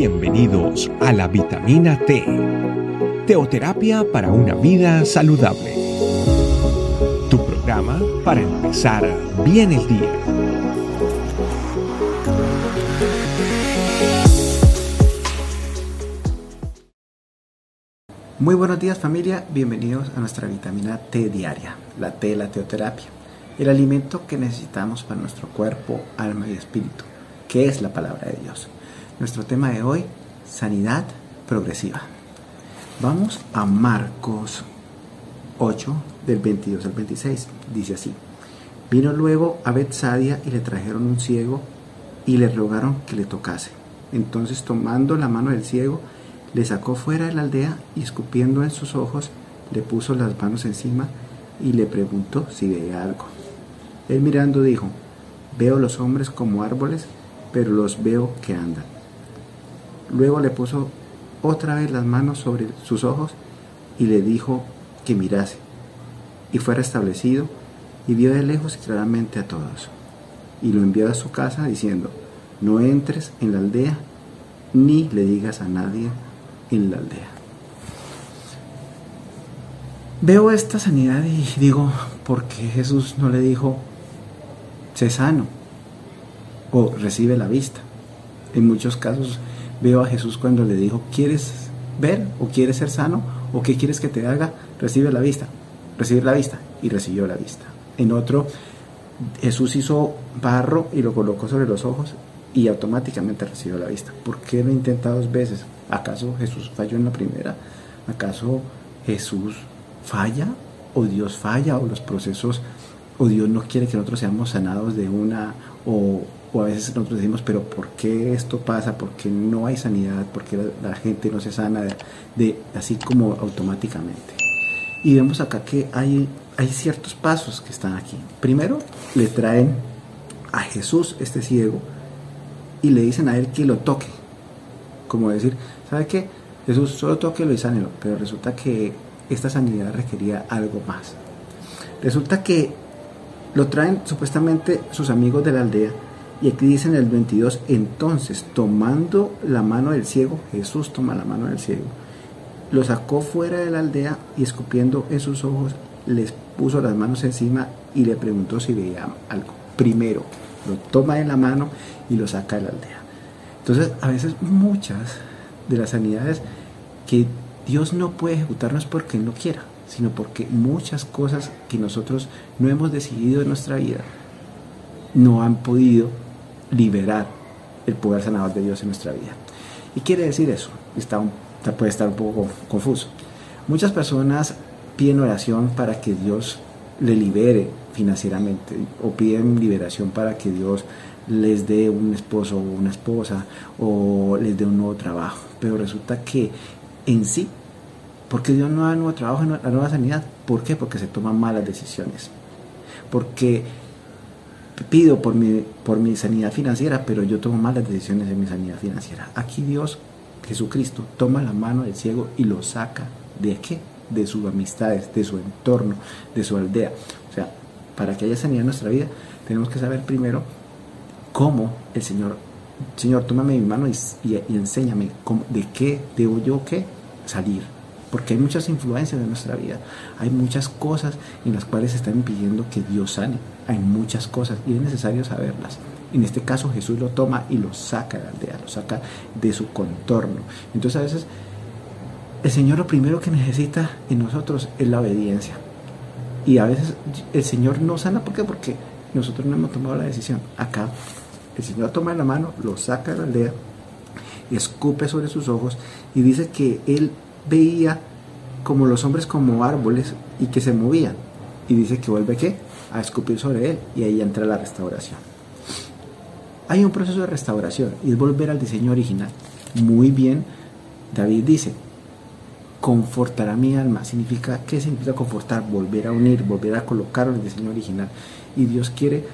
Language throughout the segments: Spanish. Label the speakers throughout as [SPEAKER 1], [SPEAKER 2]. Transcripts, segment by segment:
[SPEAKER 1] Bienvenidos a la vitamina T, teoterapia para una vida saludable. Tu programa para empezar bien el día.
[SPEAKER 2] Muy buenos días familia, bienvenidos a nuestra vitamina T diaria, la T, la teoterapia, el alimento que necesitamos para nuestro cuerpo, alma y espíritu, que es la palabra de Dios. Nuestro tema de hoy, sanidad progresiva. Vamos a Marcos 8, del 22 al 26. Dice así. Vino luego a Betsadia y le trajeron un ciego y le rogaron que le tocase. Entonces tomando la mano del ciego, le sacó fuera de la aldea y escupiendo en sus ojos, le puso las manos encima y le preguntó si veía algo. Él mirando dijo, veo los hombres como árboles, pero los veo que andan. Luego le puso otra vez las manos sobre sus ojos y le dijo que mirase. Y fue restablecido y vio de lejos y claramente a todos. Y lo envió a su casa diciendo, no entres en la aldea ni le digas a nadie en la aldea. Veo esta sanidad y digo, ¿por qué Jesús no le dijo, sé sano o recibe la vista? En muchos casos veo a Jesús cuando le dijo, ¿quieres ver o quieres ser sano o qué quieres que te haga? Recibe la vista, recibir la vista y recibió la vista. En otro, Jesús hizo barro y lo colocó sobre los ojos y automáticamente recibió la vista. ¿Por qué lo intenta dos veces? ¿Acaso Jesús falló en la primera? ¿Acaso Jesús falla o Dios falla o los procesos o Dios no quiere que nosotros seamos sanados de una o o a veces nosotros decimos, pero ¿por qué esto pasa? ¿Por qué no hay sanidad? ¿Por qué la, gente no se sana de, así como automáticamente? Y vemos acá que hay, hay ciertos pasos que están aquí. Primero, le traen a Jesús, este ciego, y le dicen a él que lo toque. Como decir, ¿sabe qué? Jesús solo toquelo y sánelo. Pero resulta que esta sanidad requería algo más. Resulta que lo traen supuestamente sus amigos de la aldea y aquí dice en el 22, entonces tomando la mano del ciego, Jesús toma la mano del ciego, lo sacó fuera de la aldea y escupiendo en sus ojos, les puso las manos encima y le preguntó si veía algo. Primero, lo toma en la mano y lo saca de la aldea. Entonces, a veces muchas de las sanidades que Dios no puede ejecutar no es porque no quiera, sino porque muchas cosas que nosotros no hemos decidido en nuestra vida no han podido liberar el poder sanador de Dios en nuestra vida. ¿Y quiere decir eso? Está puede estar un poco confuso. Muchas personas piden oración para que Dios le libere financieramente o piden liberación para que Dios les dé un esposo o una esposa o les dé un nuevo trabajo. Pero resulta que en sí, porque Dios no da nuevo trabajo, la nueva sanidad? ¿Por qué? Porque se toman malas decisiones. Porque pido por mi, por mi sanidad financiera, pero yo tomo malas decisiones en mi sanidad financiera. Aquí Dios, Jesucristo, toma la mano del ciego y lo saca. ¿De qué? De sus amistades, de su entorno, de su aldea. O sea, para que haya sanidad en nuestra vida, tenemos que saber primero cómo el Señor, Señor, tómame mi mano y, y, enséñame cómo, de qué debo yo qué salir porque hay muchas influencias en nuestra vida, hay muchas cosas en las cuales se están impidiendo que Dios sane, hay muchas cosas y es necesario saberlas. En este caso Jesús lo toma y lo saca de la aldea, lo saca de su contorno. Entonces a veces el Señor lo primero que necesita en nosotros es la obediencia. Y a veces el Señor no sana, ¿por qué? Porque nosotros no hemos tomado la decisión. Acá el Señor toma la mano, lo saca de la aldea, escupe sobre sus ojos y dice que Él veía como los hombres como árboles y que se movían. Y dice que vuelve qué? A escupir sobre él y ahí entra la restauración. Hay un proceso de restauración y es volver al diseño original. Muy bien, David dice, confortará mi alma. Significa, ¿qué significa confortar? Volver a unir, volver a colocar el diseño original. Y Dios quiere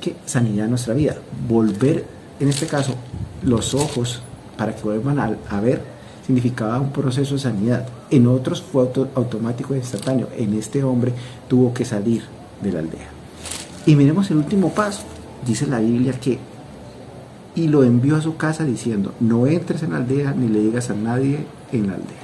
[SPEAKER 2] que sanidad nuestra vida. Volver, en este caso, los ojos para que vuelvan a ver significaba un proceso de sanidad. En otros fue automático e instantáneo. En este hombre tuvo que salir de la aldea. Y miremos el último paso. Dice la Biblia que y lo envió a su casa diciendo, no entres en la aldea ni le digas a nadie en la aldea.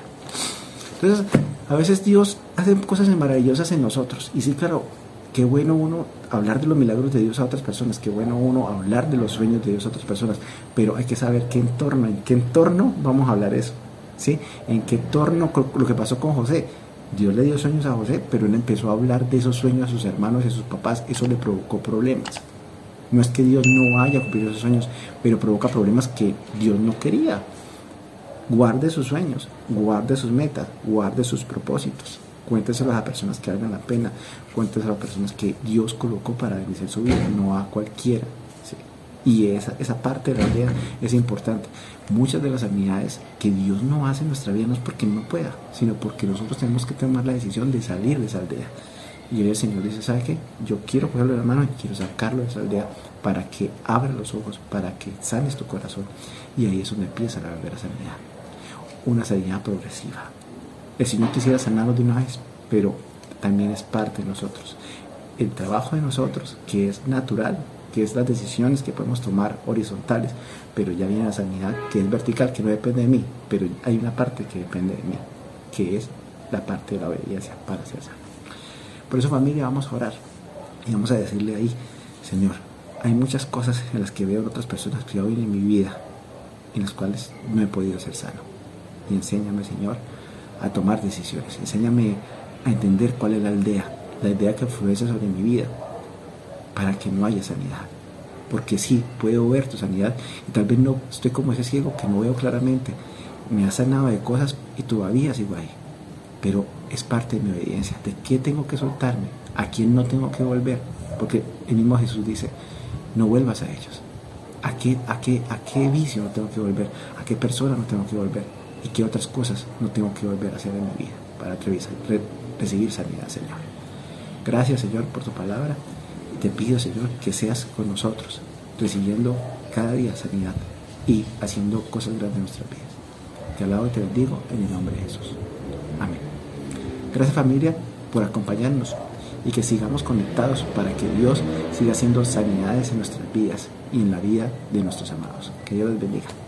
[SPEAKER 2] Entonces, a veces Dios hace cosas maravillosas en nosotros. Y sí, claro, qué bueno uno hablar de los milagros de Dios a otras personas, qué bueno uno hablar de los sueños de Dios a otras personas, pero hay que saber qué entorno, en qué entorno vamos a hablar eso, ¿sí? En qué entorno, lo que pasó con José. Dios le dio sueños a José, pero él empezó a hablar de esos sueños a sus hermanos y a sus papás, eso le provocó problemas. No es que Dios no haya cumplido esos sueños, pero provoca problemas que Dios no quería. Guarde sus sueños, guarde sus metas, guarde sus propósitos. Cuénteselo a las personas que valgan la pena, cuénteselo a las personas que Dios colocó para bendecir su vida, no a cualquiera. Y esa, esa parte de la aldea es importante. Muchas de las sanidades que Dios no hace en nuestra vida no es porque no pueda, sino porque nosotros tenemos que tomar la decisión de salir de esa aldea. Y el Señor dice, ¿sabe qué? Yo quiero cogerlo de la mano y quiero sacarlo de esa aldea para que abra los ojos, para que sanes tu corazón. Y ahí es donde empieza la verdadera sanidad. Una sanidad progresiva. El Señor quisiera sanarnos de una vez, pero también es parte de nosotros. El trabajo de nosotros, que es natural, que es las decisiones que podemos tomar horizontales, pero ya viene la sanidad que es vertical, que no depende de mí, pero hay una parte que depende de mí, que es la parte de la obediencia para ser sano. Por eso familia vamos a orar y vamos a decirle ahí, Señor, hay muchas cosas en las que veo en otras personas que hoy en mi vida, en las cuales no he podido ser sano. Y enséñame, Señor, a tomar decisiones. Enséñame a entender cuál es la aldea, la idea que influencia sobre mi vida, para que no haya sanidad. Porque sí, puedo ver tu sanidad y tal vez no estoy como ese ciego que no veo claramente. Me ha sanado de cosas y todavía sigo ahí. Pero es parte de mi obediencia. ¿De qué tengo que soltarme? ¿A quién no tengo que volver? Porque el mismo Jesús dice, no vuelvas a ellos. ¿A qué, a qué, a qué vicio no tengo que volver? ¿A qué persona no tengo que volver? ¿Y qué otras cosas no tengo que volver a hacer en mi vida para recibir sanidad, Señor? Gracias, Señor, por tu palabra. Te pido, Señor, que seas con nosotros, recibiendo cada día sanidad y haciendo cosas grandes en nuestras vidas. Te alabo y te bendigo en el nombre de Jesús. Amén. Gracias familia por acompañarnos y que sigamos conectados para que Dios siga haciendo sanidades en nuestras vidas y en la vida de nuestros amados. Que Dios les bendiga.